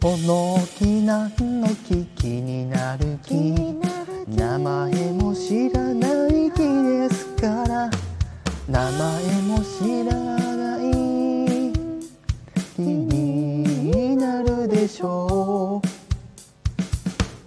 このなんの木気になる木名前も知らない木ですから名前も知らない木になるでしょう。